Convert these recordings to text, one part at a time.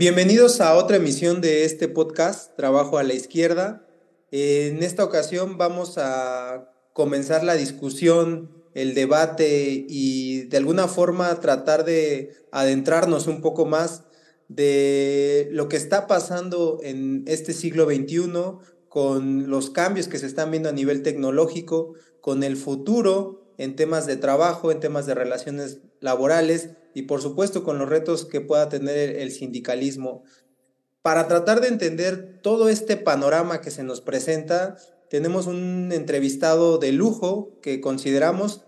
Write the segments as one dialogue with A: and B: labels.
A: Bienvenidos a otra emisión de este podcast, Trabajo a la Izquierda. En esta ocasión vamos a comenzar la discusión, el debate y de alguna forma tratar de adentrarnos un poco más de lo que está pasando en este siglo XXI con los cambios que se están viendo a nivel tecnológico, con el futuro en temas de trabajo, en temas de relaciones laborales y por supuesto con los retos que pueda tener el sindicalismo. Para tratar de entender todo este panorama que se nos presenta, tenemos un entrevistado de lujo que consideramos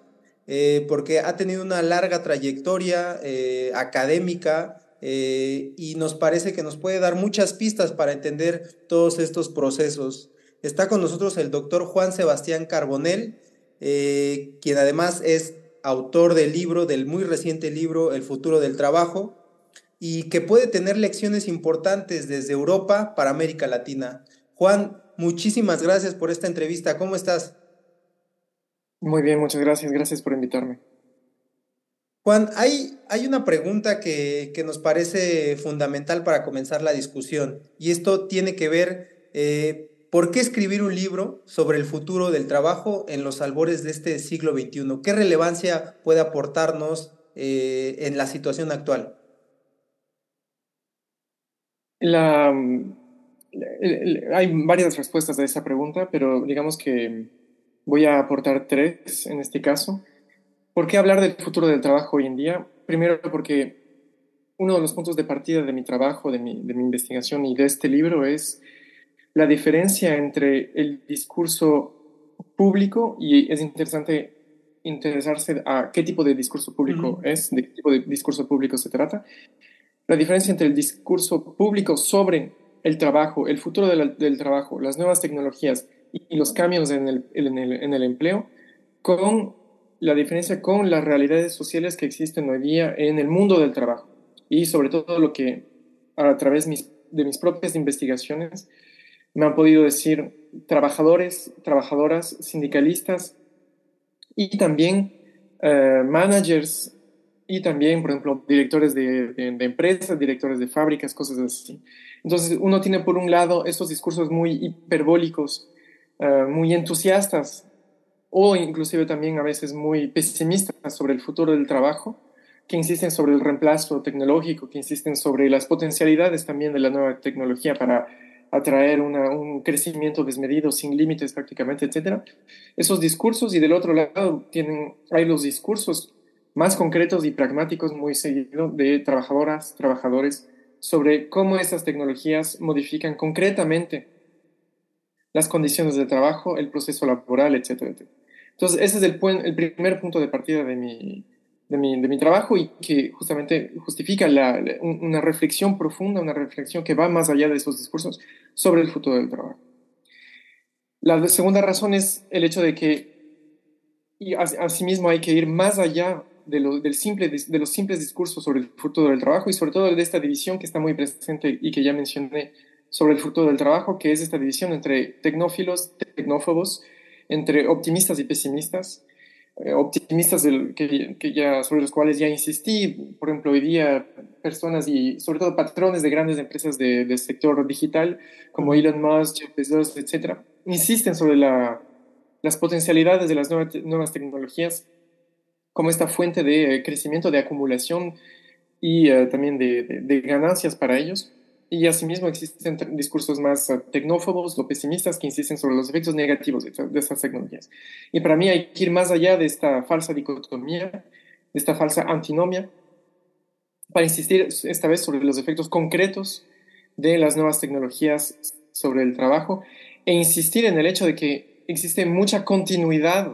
A: eh, porque ha tenido una larga trayectoria eh, académica eh, y nos parece que nos puede dar muchas pistas para entender todos estos procesos. Está con nosotros el doctor Juan Sebastián Carbonel, quien además es autor del libro, del muy reciente libro El futuro del trabajo, y que puede tener lecciones importantes desde Europa para América Latina. Juan, muchísimas gracias por esta entrevista. ¿Cómo estás?
B: Muy bien, muchas gracias. Gracias por invitarme.
A: Juan, hay, hay una pregunta que, nos parece fundamental para comenzar la discusión y esto tiene que ver eh, ¿Por qué escribir un libro sobre el futuro del trabajo en los albores de este siglo XXI? ¿Qué relevancia puede aportarnos eh, en la situación actual?
B: hay varias respuestas a esa pregunta, pero digamos que voy a aportar tres en este caso. ¿Por qué hablar del futuro del trabajo hoy en día? Primero porque uno de los puntos de partida de mi trabajo, de mi investigación y de este libro es la diferencia entre el discurso público y es interesante interesarse a qué tipo de discurso público es, de qué tipo de discurso público se trata. La diferencia entre el discurso público sobre el trabajo, el futuro del trabajo, las nuevas tecnologías y los cambios en el, en, el, en el, empleo, con la diferencia con las realidades sociales que existen hoy día en el mundo del trabajo. Y sobre todo lo que a través de mis propias investigaciones me han podido decir trabajadores, trabajadoras, sindicalistas y también eh, managers y también, por ejemplo, directores de, empresas, directores de fábricas, cosas así. Entonces, uno tiene por un lado estos discursos muy hiperbólicos, eh, muy entusiastas o inclusive también a veces muy pesimistas sobre el futuro del trabajo, que insisten sobre el reemplazo tecnológico, que insisten sobre las potencialidades también de la nueva tecnología para atraer un crecimiento desmedido, sin límites prácticamente, etc. Esos discursos y del otro lado tienen, hay los discursos más concretos y pragmáticos muy seguidos de trabajadoras, trabajadores, sobre cómo esas tecnologías modifican concretamente las condiciones de trabajo, el proceso laboral, etc. Entonces, ese es el, el primer punto de partida de mi, de mi, trabajo y que justamente justifica una reflexión profunda, una reflexión que va más allá de esos discursos sobre el futuro del trabajo. La segunda razón es el hecho de que, y asimismo, hay que ir más allá de, del simple, de los simples discursos sobre el futuro del trabajo y sobre todo de esta división que está muy presente y que ya mencioné sobre el futuro del trabajo, que es esta división entre tecnófilos, tecnófobos, entre optimistas y pesimistas, eh, optimistas del, que, que, ya, sobre los cuales ya insistí, por ejemplo, hoy día personas y sobre todo patrones de grandes empresas de, del sector digital como Elon Musk, Jeff Bezos, etcétera, insisten sobre la, las potencialidades de las nuevas, nuevas, tecnologías como esta fuente de eh, crecimiento, de acumulación y uh, también de, de, de ganancias para ellos. Y asimismo existen discursos más eh, tecnófobos o pesimistas que insisten sobre los efectos negativos de, estas tecnologías. Y para mí hay que ir más allá de esta falsa dicotomía, de esta falsa antinomia, para insistir esta vez sobre los efectos concretos de las nuevas tecnologías sobre el trabajo e insistir en el hecho de que existe mucha continuidad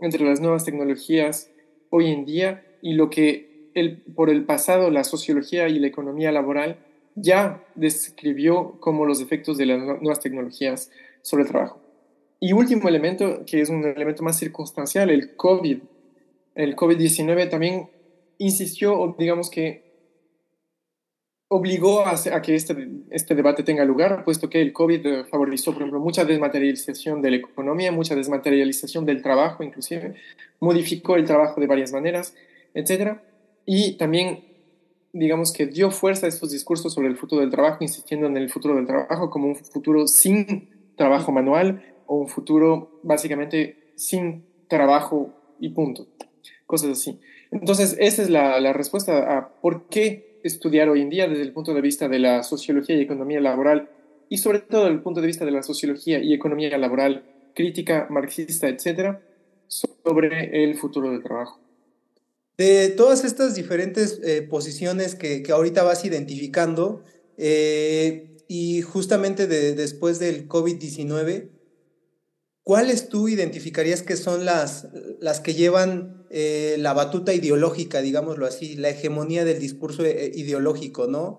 B: entre las nuevas tecnologías hoy en día y lo que por el pasado la sociología y la economía laboral ya describió como los efectos de las nuevas tecnologías sobre el trabajo. Y último elemento, que es un elemento más circunstancial, el COVID. El COVID-19 también insistió, digamos que obligó a, que este, este debate tenga lugar, puesto que el COVID eh, favorizó, por ejemplo, mucha desmaterialización de la economía, mucha desmaterialización del trabajo, inclusive, modificó el trabajo de varias maneras, etc. Y también digamos que dio fuerza a estos discursos sobre el futuro del trabajo, insistiendo en el futuro del trabajo como un futuro sin trabajo manual o un futuro básicamente sin trabajo y punto. Cosas así. Entonces, esa es la, la respuesta a por qué estudiar hoy en día desde el punto de vista de la sociología y economía laboral y sobre todo desde el punto de vista de la sociología y economía laboral crítica, marxista, etcétera, sobre el futuro del trabajo.
A: De todas estas diferentes eh, posiciones que, que, ahorita vas identificando, eh, y justamente de, después del COVID-19, ¿cuáles tú identificarías que son las, las que llevan eh, la batuta ideológica, digámoslo así, la hegemonía del discurso ideológico, ¿no?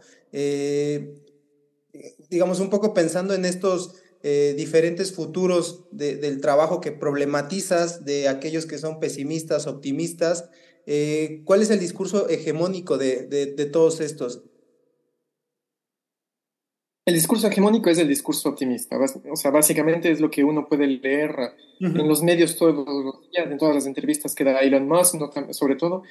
A: digamos, un poco pensando en estos diferentes futuros del trabajo que problematizas, de aquellos que son pesimistas, optimistas. Eh, ¿Cuál es el discurso hegemónico de, de, todos estos?
B: El discurso hegemónico es el discurso optimista. O sea, básicamente es lo que uno puede leer en los medios todos los días, en todas las entrevistas que da Elon Musk, sobre todo.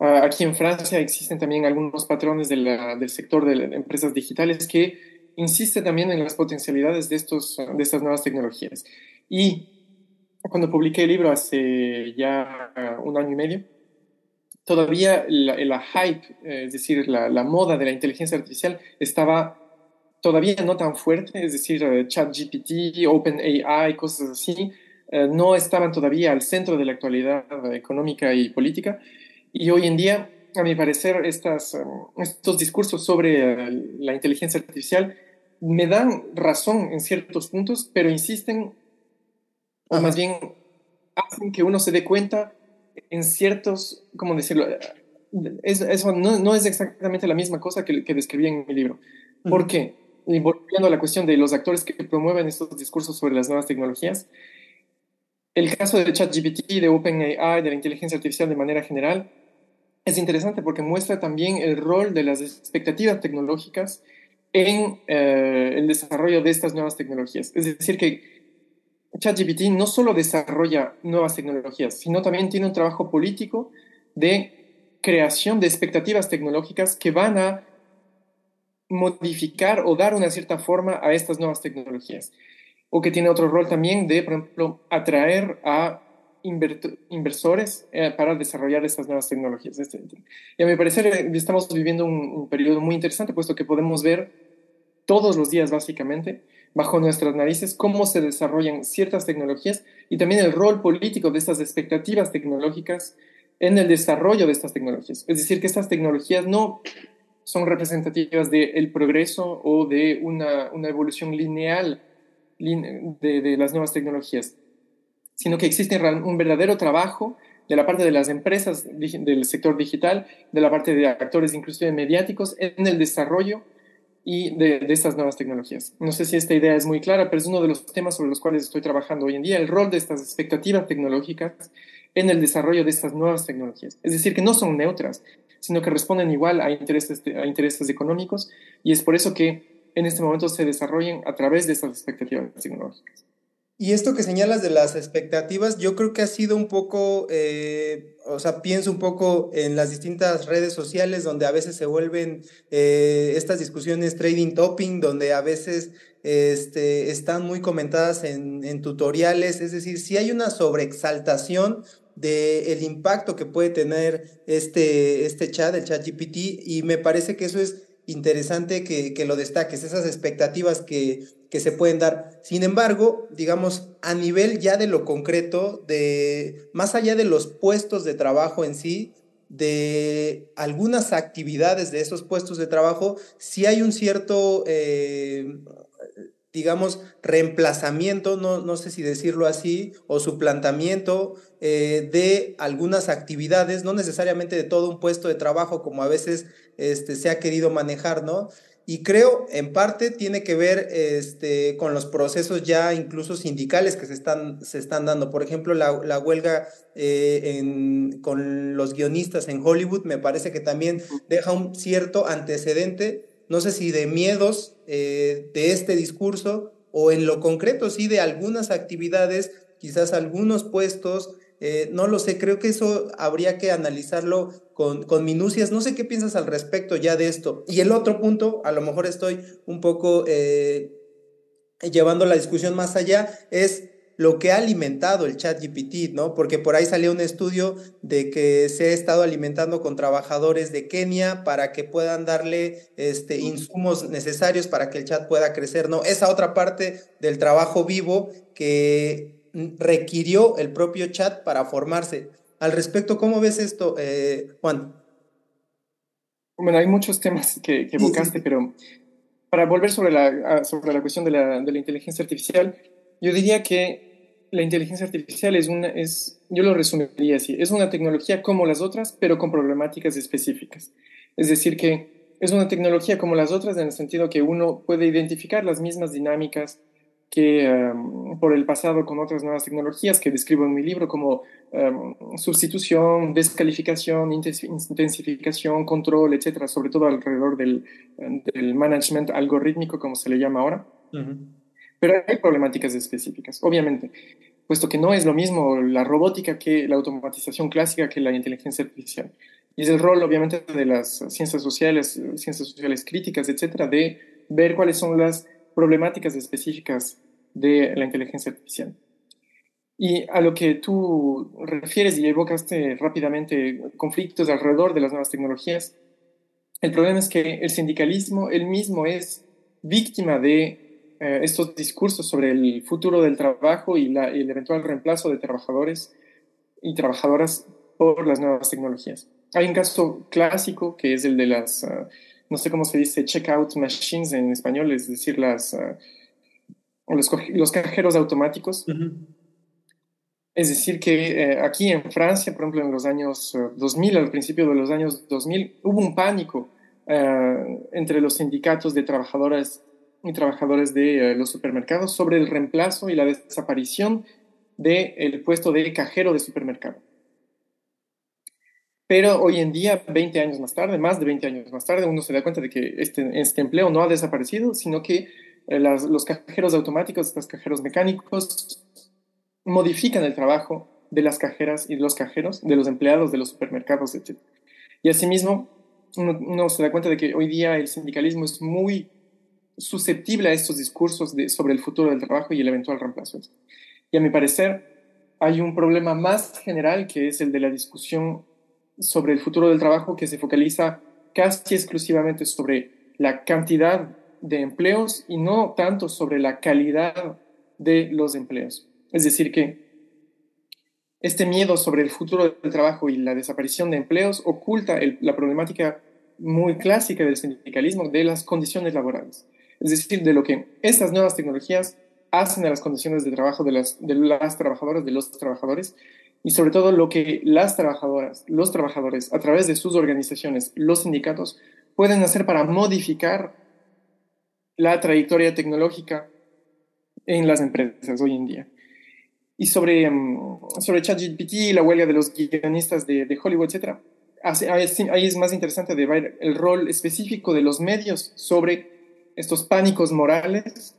B: Ah, aquí en Francia existen también algunos patrones del sector de empresas digitales que insiste también en las potencialidades de, estos, de estas nuevas tecnologías. Y cuando publiqué el libro hace ya un año y medio, todavía la, hype, eh, es decir, la, moda de la inteligencia artificial estaba todavía no tan fuerte, es decir, eh, ChatGPT, OpenAI, cosas así, eh, no estaban todavía al centro de la actualidad económica y política. Y hoy en día, a mi parecer, estas, estos discursos sobre la inteligencia artificial me dan razón en ciertos puntos, pero insisten, o más bien hacen que uno se dé cuenta en ciertos, ¿cómo decirlo? eso no, no, es exactamente la misma cosa que, que describí en mi libro. ¿Por qué? Y volviendo a la cuestión de los actores que promueven estos discursos sobre las nuevas tecnologías, el caso de ChatGPT, de OpenAI, de la inteligencia artificial de manera general, es interesante porque muestra también el rol de las expectativas tecnológicas en eh, el desarrollo de estas nuevas tecnologías. Es decir, que ChatGPT no solo desarrolla nuevas tecnologías, sino también tiene un trabajo político de creación de expectativas tecnológicas que van a modificar o dar una cierta forma a estas nuevas tecnologías. O que tiene otro rol también de, por ejemplo, atraer a inversores eh, para desarrollar estas nuevas tecnologías. Este, y a mi parecer eh, estamos viviendo un, periodo muy interesante, puesto que podemos ver todos los días, básicamente, bajo nuestras narices, cómo se desarrollan ciertas tecnologías y también el rol político de estas expectativas tecnológicas en el desarrollo de estas tecnologías. Es decir, que estas tecnologías no son representativas del progreso o de una, una evolución lineal de, de las nuevas tecnologías sino que existe un verdadero trabajo de la parte de las empresas del sector digital, de la parte de actores inclusive mediáticos en el desarrollo y de, estas nuevas tecnologías. No sé si esta idea es muy clara, pero es uno de los temas sobre los cuales estoy trabajando hoy en día, el rol de estas expectativas tecnológicas en el desarrollo de estas nuevas tecnologías. Es decir, que no son neutras, sino que responden igual a intereses, a intereses económicos y es por eso que en este momento se desarrollan a través de estas expectativas tecnológicas.
A: Y esto que señalas de las expectativas, yo creo que ha sido un poco, eh, o sea, pienso un poco en las distintas redes sociales donde a veces se vuelven eh, estas discusiones trading topping, donde a veces este, están muy comentadas en, tutoriales, es decir, si hay una sobreexaltación del impacto que puede tener este, este chat, el chat GPT, y me parece que eso es interesante que, que lo destaques, esas expectativas que que se pueden dar. Sin embargo, digamos, a nivel ya de lo concreto, de más allá de los puestos de trabajo en sí, de algunas actividades de esos puestos de trabajo, sí hay un cierto, eh, digamos, reemplazamiento, no, no, sé si decirlo así, o suplantamiento eh, de algunas actividades, no necesariamente de todo un puesto de trabajo como a veces este, se ha querido manejar, ¿no? Y creo, en parte, tiene que ver este, con los procesos ya incluso sindicales que se están, se están dando. Por ejemplo, la, la huelga eh, en, con los guionistas en Hollywood me parece que también deja un cierto antecedente, no sé si de miedos eh, de este discurso o en lo concreto, sí, de algunas actividades, quizás algunos puestos eh, no lo sé, creo que eso habría que analizarlo con, con, minucias. No sé qué piensas al respecto ya de esto. Y el otro punto, a lo mejor estoy un poco eh, llevando la discusión más allá, es lo que ha alimentado el chat GPT, ¿no? Porque por ahí salió un estudio de que se ha estado alimentando con trabajadores de Kenia para que puedan darle este, insumos necesarios para que el chat pueda crecer, ¿no? Esa otra parte del trabajo vivo que requirió el propio chat para formarse. Al respecto, ¿cómo ves esto, eh, Juan?
B: Bueno, hay muchos temas que, que evocaste, pero para volver sobre la, sobre la cuestión de la, de la inteligencia artificial, yo diría que la inteligencia artificial es una, es, yo lo resumiría así, es una tecnología como las otras, pero con problemáticas específicas. Es decir, que es una tecnología como las otras en el sentido que uno puede identificar las mismas dinámicas que um, por el pasado con otras nuevas tecnologías que describo en mi libro como um, sustitución, descalificación, intensificación, control, etcétera, sobre todo alrededor del, del management algorítmico, como se le llama ahora. Pero hay problemáticas específicas, obviamente, puesto que no es lo mismo la robótica que la automatización clásica que la inteligencia artificial. Y es el rol, obviamente, de las ciencias sociales, ciencias sociales críticas, etcétera, de ver cuáles son las problemáticas específicas de la inteligencia artificial. Y a lo que tú refieres y evocaste rápidamente conflictos alrededor de las nuevas tecnologías, el problema es que el sindicalismo él mismo es víctima de eh, estos discursos sobre el futuro del trabajo y, la, el eventual reemplazo de trabajadores y trabajadoras por las nuevas tecnologías. Hay un caso clásico que es el de las, ah, no sé cómo se dice, checkout machines en español, es decir, las, uh, los, los, cajeros automáticos. Es decir, que eh, aquí en Francia, por ejemplo, en los años 2000, al principio de los años 2000, hubo un pánico entre los sindicatos de trabajadoras y trabajadores de eh, los supermercados sobre el reemplazo y la desaparición del puesto de cajero de supermercado. Pero hoy en día, 20 años más tarde, más de 20 años más tarde, uno se da cuenta de que este, este empleo no ha desaparecido, sino que eh, los cajeros automáticos, los cajeros mecánicos, modifican el trabajo de las cajeras y de los cajeros, de los empleados de los supermercados, etc. Y asimismo, uno, uno se da cuenta de que hoy día el sindicalismo es muy susceptible a estos discursos sobre el futuro del trabajo y el eventual reemplazo. Y a mi parecer, hay un problema más general que es el de la discusión sobre el futuro del trabajo que se focaliza casi exclusivamente sobre la cantidad de empleos y no tanto sobre la calidad de los empleos. Es decir, que este miedo sobre el futuro del trabajo y la desaparición de empleos oculta la problemática muy clásica del sindicalismo de las condiciones laborales es decir, de lo que estas nuevas tecnologías hacen a las condiciones de trabajo de las, trabajadoras, de los trabajadores, y sobre todo lo que las trabajadoras, los trabajadores, a través de sus organizaciones, los sindicatos, pueden hacer para modificar la trayectoria tecnológica en las empresas hoy en día. Y sobre, um, sobre ChatGPT, la huelga de los guionistas de, de Hollywood, etc., ahí es más interesante de ver el rol específico de los medios sobre estos pánicos morales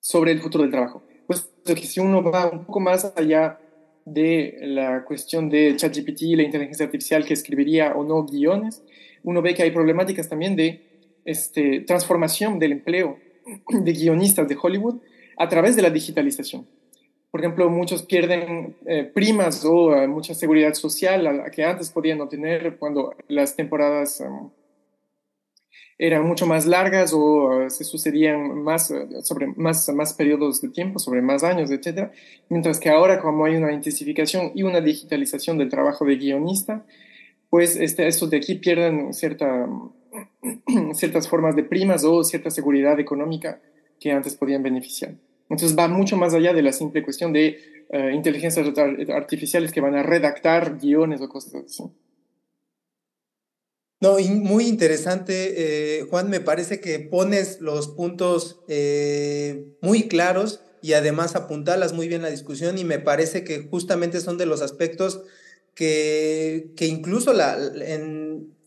B: sobre el futuro del trabajo. Pues que si uno va un poco más allá de la cuestión de ChatGPT y la inteligencia artificial que escribiría o no guiones, uno ve que hay problemáticas también de este, transformación del empleo de guionistas de Hollywood a través de la digitalización. Por ejemplo, muchos pierden eh, primas o eh, mucha seguridad social que antes podían obtener cuando las temporadas um, eran mucho más largas o se sucedían más uh, sobre más, más periodos de tiempo, sobre más años, etc. Mientras que ahora, como hay una intensificación y una digitalización del trabajo de guionista, pues este, estos de aquí pierden cierta, ciertas formas de primas o cierta seguridad económica que antes podían beneficiar. Entonces va mucho más allá de la simple cuestión de uh, inteligencias artificiales que van a redactar guiones o cosas así.
A: No, muy interesante, eh, Juan, me parece que pones los puntos eh, muy claros y además apuntalas muy bien la discusión y me parece que justamente son de los aspectos que, que incluso la,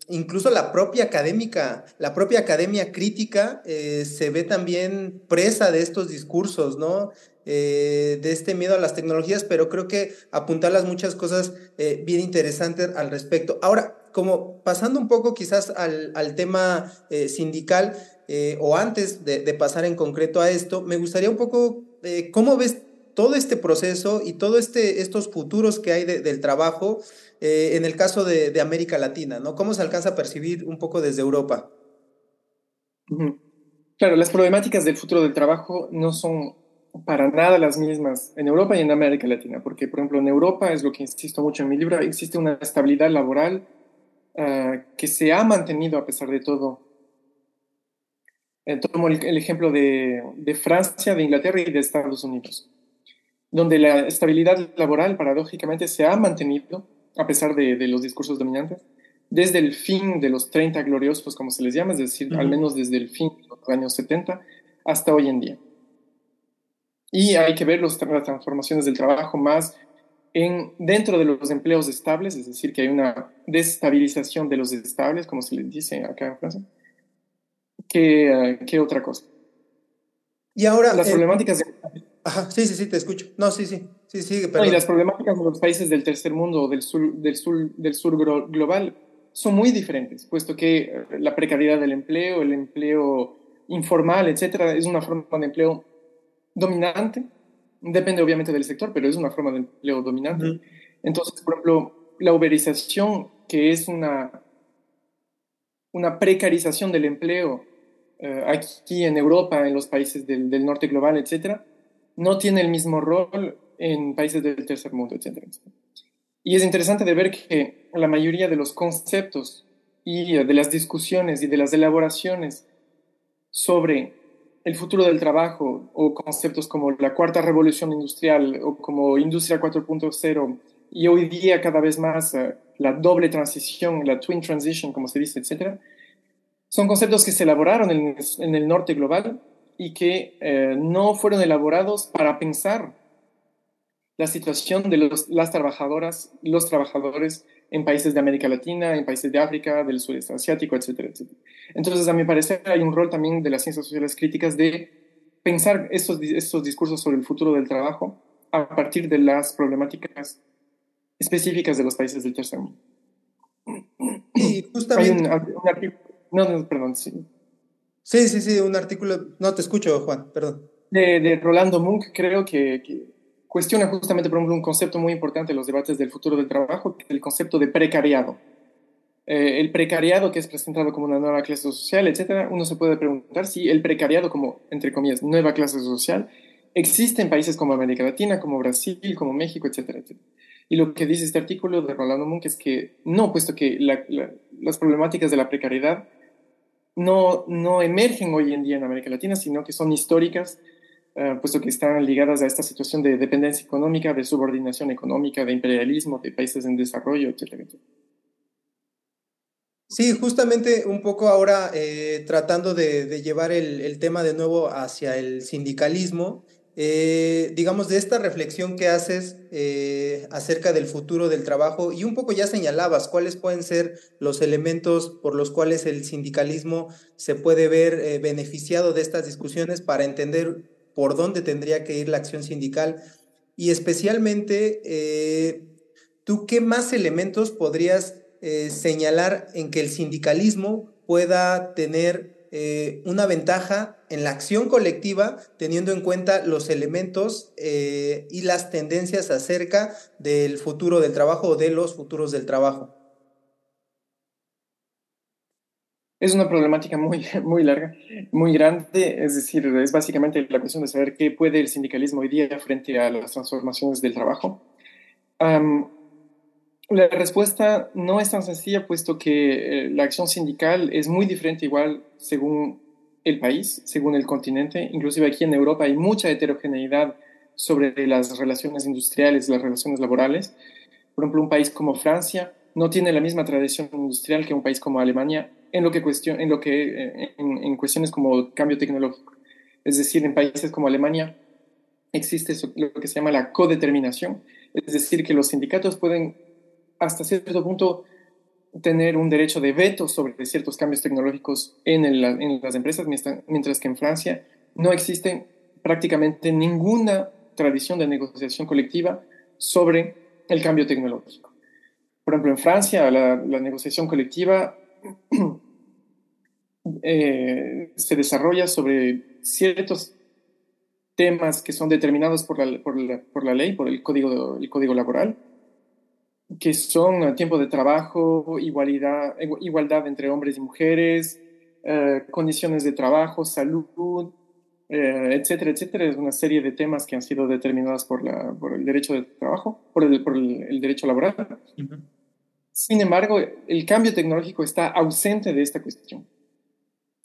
A: incluso la propia académica, la propia academia crítica eh, se ve también presa de estos discursos, ¿no? Eh, de este miedo a las tecnologías, pero creo que apuntalas muchas cosas bien interesantes al respecto. Ahora, como pasando un poco quizás al, tema sindical, o antes de, pasar en concreto a esto, me gustaría un poco, ¿cómo ves todo este proceso y todos este, estos futuros que hay del trabajo eh, en el caso de, América Latina, ¿no? ¿Cómo se alcanza a percibir un poco desde Europa?
B: Claro, las problemáticas del futuro del trabajo no son para nada las mismas en Europa y en América Latina, porque, por ejemplo, en Europa, es lo que insisto mucho en mi libro, existe una estabilidad laboral ah, que se ha mantenido a pesar de todo. Eh, tomo el, el ejemplo de, de Francia, de Inglaterra y de Estados Unidos, donde la estabilidad laboral, paradójicamente, se ha mantenido a pesar de, los discursos dominantes, desde el fin de los 30 gloriosos, como se les llama, es decir, al menos desde el fin de los años 70 hasta hoy en día. Y hay que ver los, las transformaciones del trabajo más en, dentro de los empleos estables, es decir, que hay una desestabilización de los estables, como se les dice acá en Francia, que, que otra cosa.
A: Y ahora...
B: Las eh, problemáticas...
A: Ajá, sí, sí, sí, te escucho. No, sí, sí. Sí, sí,
B: y las problemáticas de los países del tercer mundo o del sur, del sur, del sur global son muy diferentes, puesto que eh, la precariedad del empleo, el empleo informal, etcétera, es una forma de empleo dominante. Depende obviamente del sector, pero es una forma de empleo dominante. Entonces, por ejemplo, la uberización, que es una, una precarización del empleo eh, aquí en Europa, en los países del, del norte global, etcétera, no tiene el mismo rol en países del tercer mundo, etc. Y es interesante de ver que la mayoría de los conceptos y de las discusiones y de las elaboraciones sobre el futuro del trabajo o conceptos como la cuarta revolución industrial o como industria 4.0 y hoy día cada vez más eh, la doble transición, la twin transition, como se dice, etc., son conceptos que se elaboraron en, el norte global y que eh, no fueron elaborados para pensar la situación de los, las trabajadoras, los trabajadores en países de América Latina, en países de África, del sudeste asiático, etcétera, etcétera. Entonces, a mi parecer, hay un rol también de las ciencias sociales críticas de pensar estos, estos discursos sobre el futuro del trabajo a partir de las problemáticas específicas de los países del tercer mundo.
A: Y justamente...
B: Hay un, artículo... No, no, perdón, sí.
A: Sí, sí, sí, un artículo... No, te escucho, Juan, perdón.
B: De, de Rolando Munk, creo que, que cuestiona justamente, por ejemplo, un concepto muy importante en los debates del futuro del trabajo, el concepto de precariado. Eh, el precariado que es presentado como una nueva clase social, etcétera, uno se puede preguntar si el precariado como, entre comillas, nueva clase social existe en países como América Latina, como Brasil, como México, etcétera, etcétera. Y lo que dice este artículo de Rolando Munk es que no, puesto que las problemáticas de la precariedad no, no emergen hoy en día en América Latina, sino que son históricas, eh, puesto que están ligadas a esta situación de dependencia económica, de subordinación económica, de imperialismo, de países en desarrollo, etc.
A: Sí, justamente un poco ahora eh, tratando de, llevar el, tema de nuevo hacia el sindicalismo, eh, digamos, de esta reflexión que haces acerca del futuro del trabajo y un poco ya señalabas cuáles pueden ser los elementos por los cuales el sindicalismo se puede ver beneficiado de estas discusiones para entender por dónde tendría que ir la acción sindical y especialmente, eh, ¿tú qué más elementos podrías eh, señalar en que el sindicalismo pueda tener eh, una ventaja en la acción colectiva, teniendo en cuenta los elementos y las tendencias acerca del futuro del trabajo o de los futuros del trabajo?
B: Es una problemática muy, muy larga, muy grande, es decir, es básicamente la cuestión de saber qué puede el sindicalismo hoy día frente a las transformaciones del trabajo. la respuesta no es tan sencilla, puesto que eh, la acción sindical es muy diferente igual según el país, según el continente. Inclusive aquí en Europa hay mucha heterogeneidad sobre las relaciones industriales, las relaciones laborales. Por ejemplo, un país como Francia no tiene la misma tradición industrial que un país como Alemania en lo que, cuestión, en, lo que eh, en, cuestiones como cambio tecnológico. Es decir, en países como Alemania existe lo que se llama la codeterminación, es decir, que los sindicatos pueden hasta cierto punto tener un derecho de veto sobre ciertos cambios tecnológicos en, en las empresas, mientras que en Francia no existe prácticamente ninguna tradición de negociación colectiva sobre el cambio tecnológico. Por ejemplo, en Francia la, negociación colectiva eh, se desarrolla sobre ciertos temas que son determinados por la, por la, por la ley, por el código, el código laboral, que son tiempo de trabajo, igualdad, igualdad entre hombres y mujeres, eh, condiciones de trabajo, salud, eh, etcétera, etcétera. Es una serie de temas que han sido determinados por, la, por el derecho de trabajo, por el, por el, derecho laboral. Sin embargo, el cambio tecnológico está ausente de esta cuestión,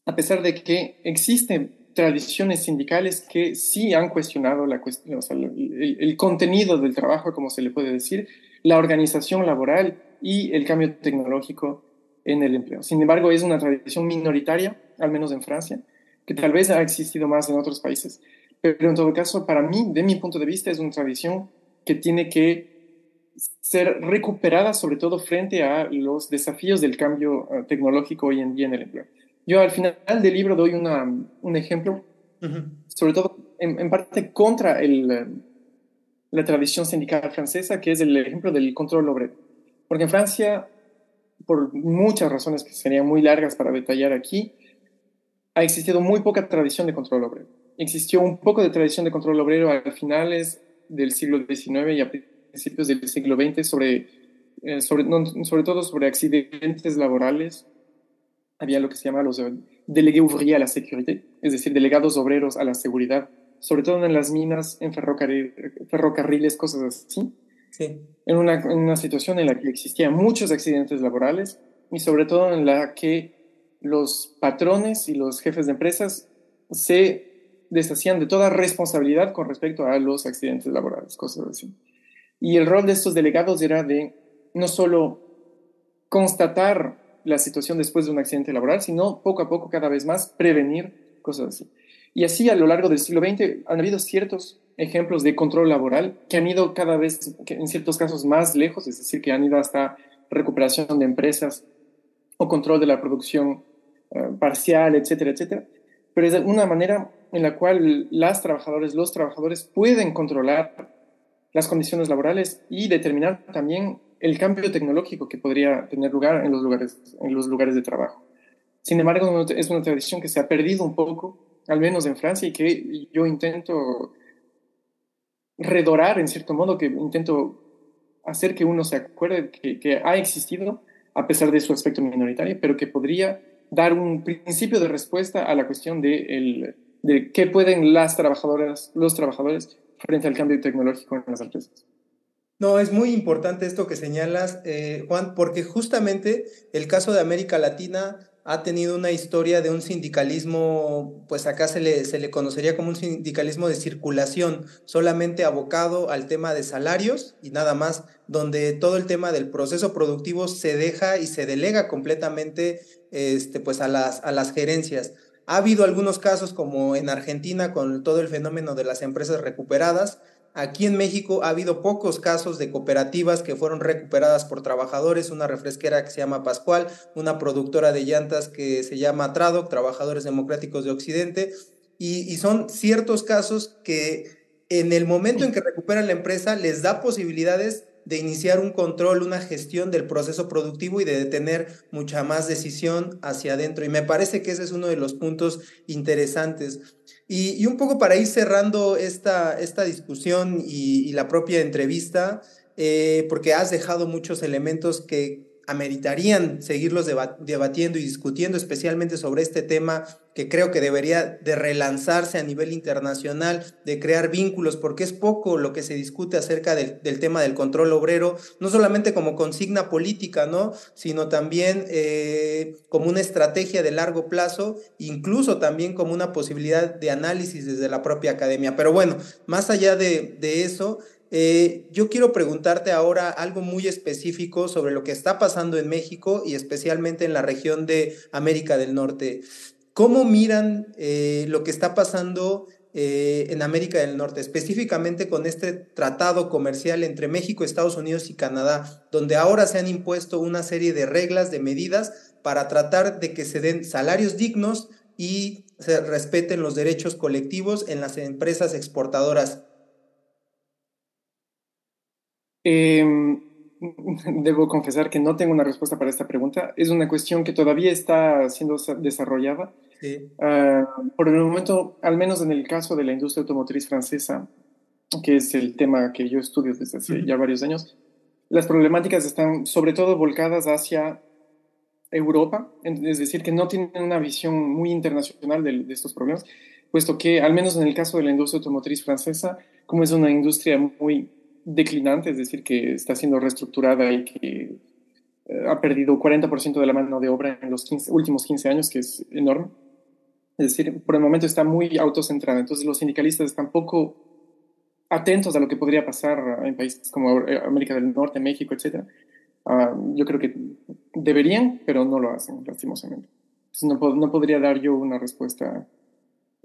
B: a pesar de que existen tradiciones sindicales que sí han cuestionado la cuestión, o el, contenido del trabajo, como se le puede decir, la organización laboral y el cambio tecnológico en el empleo. Sin embargo, es una tradición minoritaria, al menos en Francia, que tal vez ha existido más en otros países, pero en todo caso, para mí, de mi punto de vista, es una tradición que tiene que ser recuperada, sobre todo frente a los desafíos del cambio eh, tecnológico hoy en día en el empleo. Yo al final del libro doy una, un ejemplo, sobre todo en, parte contra el, eh, la tradición sindical francesa, que es el ejemplo del control obrero. Porque en Francia, por muchas razones que serían muy largas para detallar aquí, ha existido muy poca tradición de control obrero. Existió un poco de tradición de control obrero a finales del siglo XIX y a principios del siglo XX sobre, eh, sobre, sobre todo sobre accidentes laborales. Había lo que se llama los délégués ouvriers a la sécurité, es decir, delegados obreros a la seguridad, sobre todo en las minas, en ferrocarriles, cosas así. Sí. En, una, en una situación en la que existían muchos accidentes laborales y sobre todo en la que los patrones y los jefes de empresas se deshacían de toda responsabilidad con respecto a los accidentes laborales, cosas así. Y el rol de estos delegados era de no solo constatar la situación después de un accidente laboral, sino poco a poco, cada vez más, prevenir cosas así. Y así a lo largo del siglo XX han habido ciertos ejemplos de control laboral que han ido cada vez, en ciertos casos, más lejos, es decir, que han ido hasta recuperación de empresas o control de la producción eh, parcial, etcétera, etcétera. Pero es una manera en la cual las trabajadoras, los trabajadores pueden controlar las condiciones laborales y determinar también el cambio tecnológico que podría tener lugar en los lugares, en los lugares de trabajo. Sin embargo, es una tradición que se ha perdido un poco, al menos en Francia, y que yo intento redorar en cierto modo, que intento hacer que uno se acuerde que, que ha existido, a pesar de su aspecto minoritario, pero que podría dar un principio de respuesta a la cuestión de, el, de qué pueden las trabajadoras, los trabajadores frente al cambio tecnológico en las empresas.
A: No, es muy importante esto que señalas, eh, Juan, porque justamente el caso de América Latina ha tenido una historia de un sindicalismo, pues acá se le, se le conocería como un sindicalismo de circulación, solamente abocado al tema de salarios y nada más, donde todo el tema del proceso productivo se deja y se delega completamente este, pues a, las, a las gerencias. Ha habido algunos casos como en Argentina con todo el fenómeno de las empresas recuperadas, Aquí en México ha habido pocos casos de cooperativas que fueron recuperadas por trabajadores, una refresquera que se llama Pascual, una productora de llantas que se llama Tradoc, Trabajadores Democráticos de Occidente, y, son ciertos casos que en el momento en que recuperan la empresa les da posibilidades de iniciar un control, una gestión del proceso productivo y de tener mucha más decisión hacia adentro. Y me parece que ese es uno de los puntos interesantes. Y, un poco para ir cerrando esta, esta discusión y, la propia entrevista, eh, porque has dejado muchos elementos que ameritarían seguirlos debatiendo y discutiendo, especialmente sobre este tema que creo que debería de relanzarse a nivel internacional, de crear vínculos, porque es poco lo que se discute acerca del, tema del control obrero, no solamente como consigna política, ¿no? sino también eh, como una estrategia de largo plazo, incluso también como una posibilidad de análisis desde la propia academia. Pero bueno, más allá de, de eso, eh, yo quiero preguntarte ahora algo muy específico sobre lo que está pasando en México y especialmente en la región de América del Norte. ¿Cómo miran eh, lo que está pasando eh, en América del Norte, específicamente con este tratado comercial entre México, Estados Unidos y Canadá, donde ahora se han impuesto una serie de reglas, de medidas para tratar de que se den salarios dignos y se respeten los derechos colectivos en las empresas exportadoras.
B: Em, debo confesar que no tengo una respuesta para esta pregunta. Es una cuestión que todavía está siendo desarrollada. Ah, por el momento, al menos en el caso de la industria automotriz francesa, que es el tema que yo estudio desde hace ya varios años, las problemáticas están sobre todo volcadas hacia Europa, es decir, que no tienen una visión muy internacional de, de, estos problemas, puesto que, al menos en el caso de la industria automotriz francesa, como es una industria muy declinante, es decir, que está siendo reestructurada y que eh, ha perdido 40% de la mano de obra en los últimos 15 años, que es enorme, es decir, por el momento está muy autocentrada. Entonces los sindicalistas están poco atentos a lo que podría pasar en países como eh, América del Norte, México, etc. Ah, yo creo que deberían, pero no lo hacen, lastimosamente. No podría dar yo una respuesta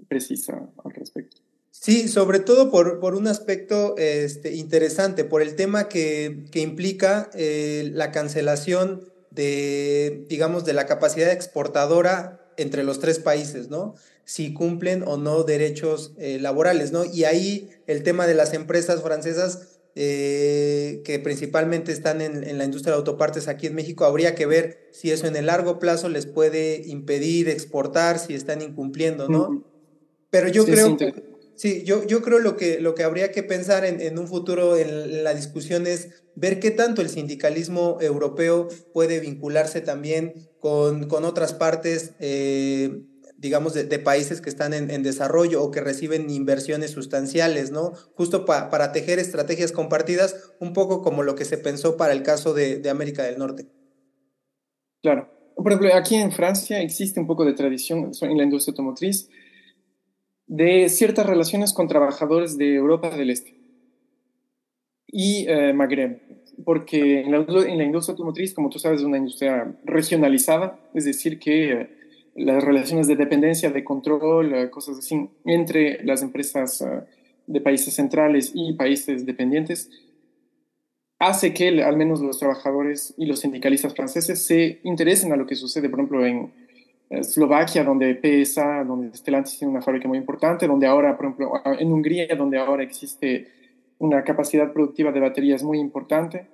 B: precisa al respecto.
A: Sí, sobre todo por, por un aspecto este, interesante, por el tema que, que implica eh, la cancelación de, digamos, de la capacidad exportadora entre los tres países, ¿no? Si cumplen o no derechos eh, laborales, ¿no? Y ahí el tema de las empresas francesas eh, que principalmente están en, la industria de autopartes aquí en México, habría que ver si eso en el largo plazo les puede impedir exportar, si están incumpliendo, ¿no? Pero yo creo que Sí, yo, yo creo lo que, lo que habría que pensar en, un futuro en, la discusión es ver qué tanto el sindicalismo europeo puede vincularse también con, con otras partes, eh, digamos, de, países que están en, desarrollo o que reciben inversiones sustanciales, ¿no? Justo para tejer estrategias compartidas, un poco como lo que se pensó para el caso de, de América del Norte.
B: Claro. Por ejemplo, aquí en Francia existe un poco de tradición en la industria automotriz de ciertas relaciones con trabajadores de Europa del Este y eh, Magreb, porque en la, industria automotriz, como tú sabes, es una industria regionalizada, es decir, que eh, las relaciones de dependencia, de control, eh, cosas así, entre las empresas de países centrales y países dependientes, hace que al menos los trabajadores y los sindicalistas franceses se interesen a lo que sucede, por ejemplo, en Eslovaquia, donde PSA, donde Stellantis tiene una fábrica muy importante, donde ahora, por ejemplo, en Hungría, donde ahora existe una capacidad productiva de baterías muy importante.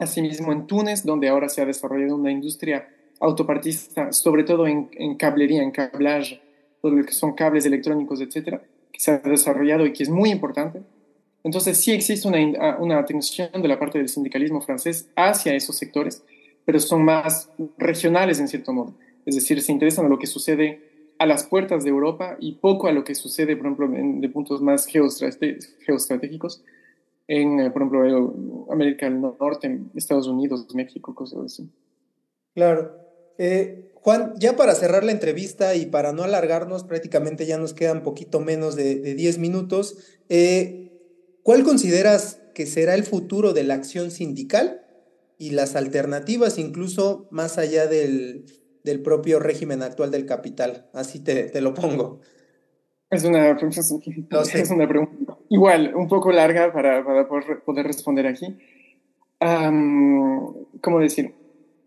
B: Asimismo, en Túnez, donde ahora se ha desarrollado una industria autopartista, sobre todo en, cablería, en cablage, todo lo que son cables electrónicos, etcétera, que se ha desarrollado y que es muy importante. Entonces, sí existe una, una atención de la parte del sindicalismo francés hacia esos sectores, pero son más regionales en cierto modo es decir, se interesan a lo que sucede a las puertas de Europa y poco a lo que sucede, por ejemplo, en, de puntos más geoestratégicos, en, eh, por ejemplo, América del Norte, Estados Unidos, México, cosas así.
A: Claro. Eh, Juan, ya para cerrar la entrevista y para no alargarnos, prácticamente ya nos quedan poquito menos de, 10 minutos, eh, ¿cuál consideras que será el futuro de la acción sindical y las alternativas, incluso más allá del, del propio régimen actual del capital. Así te, lo pongo.
B: Es una, es una pregunta igual, un poco larga para, poder, responder aquí. ¿Cómo decir?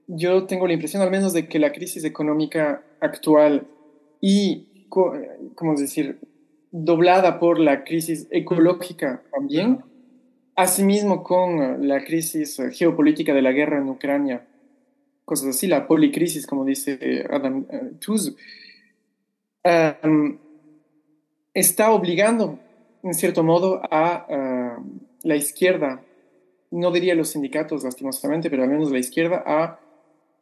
B: Yo tengo la impresión al menos de que la crisis económica actual y, ¿cómo decir?, doblada por la crisis ecológica también, asimismo con la crisis geopolítica de la guerra en Ucrania cosas así, la policrisis, como dice eh, Adam uh, Tooze, está obligando, en cierto modo, a la izquierda, no diría los sindicatos lastimosamente, pero al menos la izquierda, a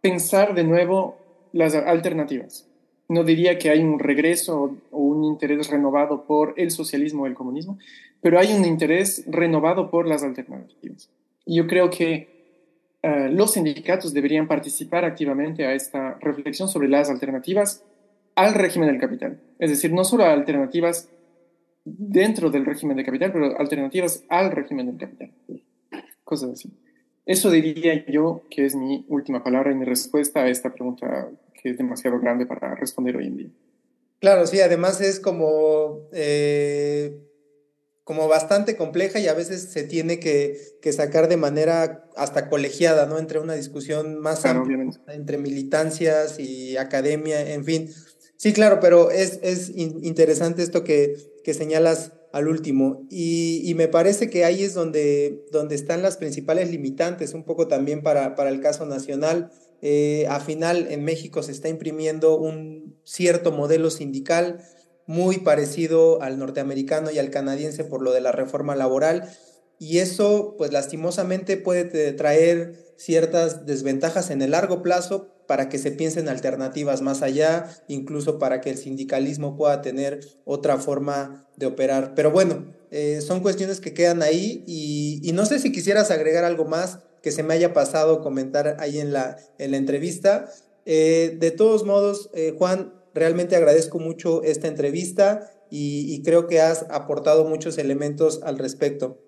B: pensar de nuevo las alternativas. No diría que hay un regreso o un interés renovado por el socialismo o el comunismo, pero hay un interés renovado por las alternativas. Y yo creo que eh, los sindicatos deberían participar activamente a esta reflexión sobre las alternativas al régimen del capital. Es decir, no solo alternativas dentro del régimen del capital, pero alternativas al régimen del capital. Cosas así. Eso diría yo que es mi última palabra y mi respuesta a esta pregunta que es demasiado grande para responder hoy en día.
A: Claro, sí, además es como, eh, como bastante compleja y a veces se tiene que, sacar de manera hasta colegiada, ¿no? Entre una discusión más amplia, entre militancias y academia, en fin. Sí, claro, pero es, es interesante esto que, que señalas al último. Y, y, me parece que ahí es donde, donde están las principales limitantes, un poco también para, para el caso nacional eh, a final en México se está imprimiendo un cierto modelo sindical muy parecido al norteamericano y al canadiense por lo de la reforma laboral y eso pues lastimosamente puede traer ciertas desventajas en el largo plazo para que se piensen alternativas más allá, incluso para que el sindicalismo pueda tener otra forma de operar. Pero bueno, eh, son cuestiones que quedan ahí y, no sé si quisieras agregar algo más que se me haya pasado comentar ahí en la, en la entrevista. Eh, de todos modos, eh, Juan, realmente agradezco mucho esta entrevista y, creo que has aportado muchos elementos al respecto.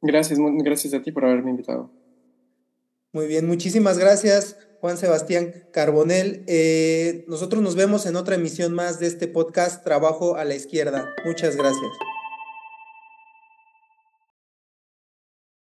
B: Gracias, gracias a ti por haberme invitado.
A: Muy bien, muchísimas gracias, Juan Sebastián Carbonel. Eh, nosotros nos vemos en otra emisión más de este podcast Trabajo a la Izquierda. Muchas gracias.